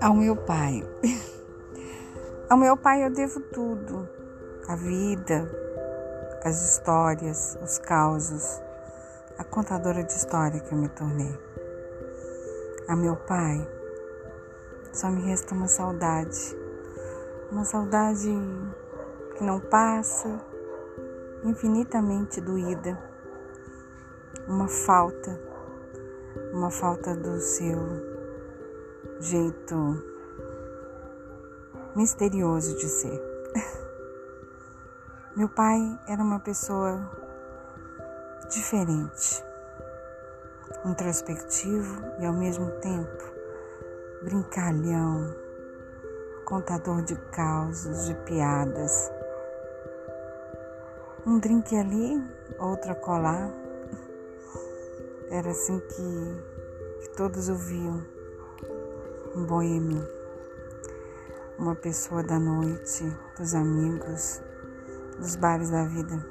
Ao meu pai. Ao meu pai eu devo tudo: a vida, as histórias, os causos, a contadora de história que eu me tornei. A meu pai só me resta uma saudade, uma saudade que não passa, infinitamente doída, uma falta, uma falta do seu jeito misterioso de ser. Meu pai era uma pessoa diferente, introspectivo e ao mesmo tempo brincalhão, contador de causos, de piadas. Um drink ali, outro colar. Era assim que, que todos ouviam um boêmio, uma pessoa da noite, dos amigos, dos bares da vida.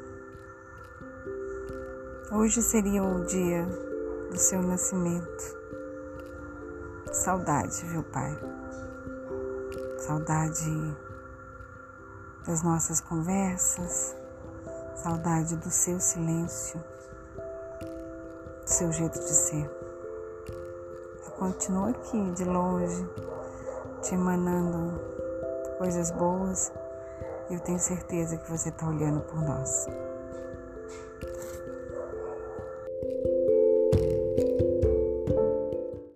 Hoje seria o dia do seu nascimento. Saudade, viu, Pai? Saudade das nossas conversas, saudade do seu silêncio, seu jeito de ser continua aqui de longe, te emanando coisas boas. Eu tenho certeza que você está olhando por nós.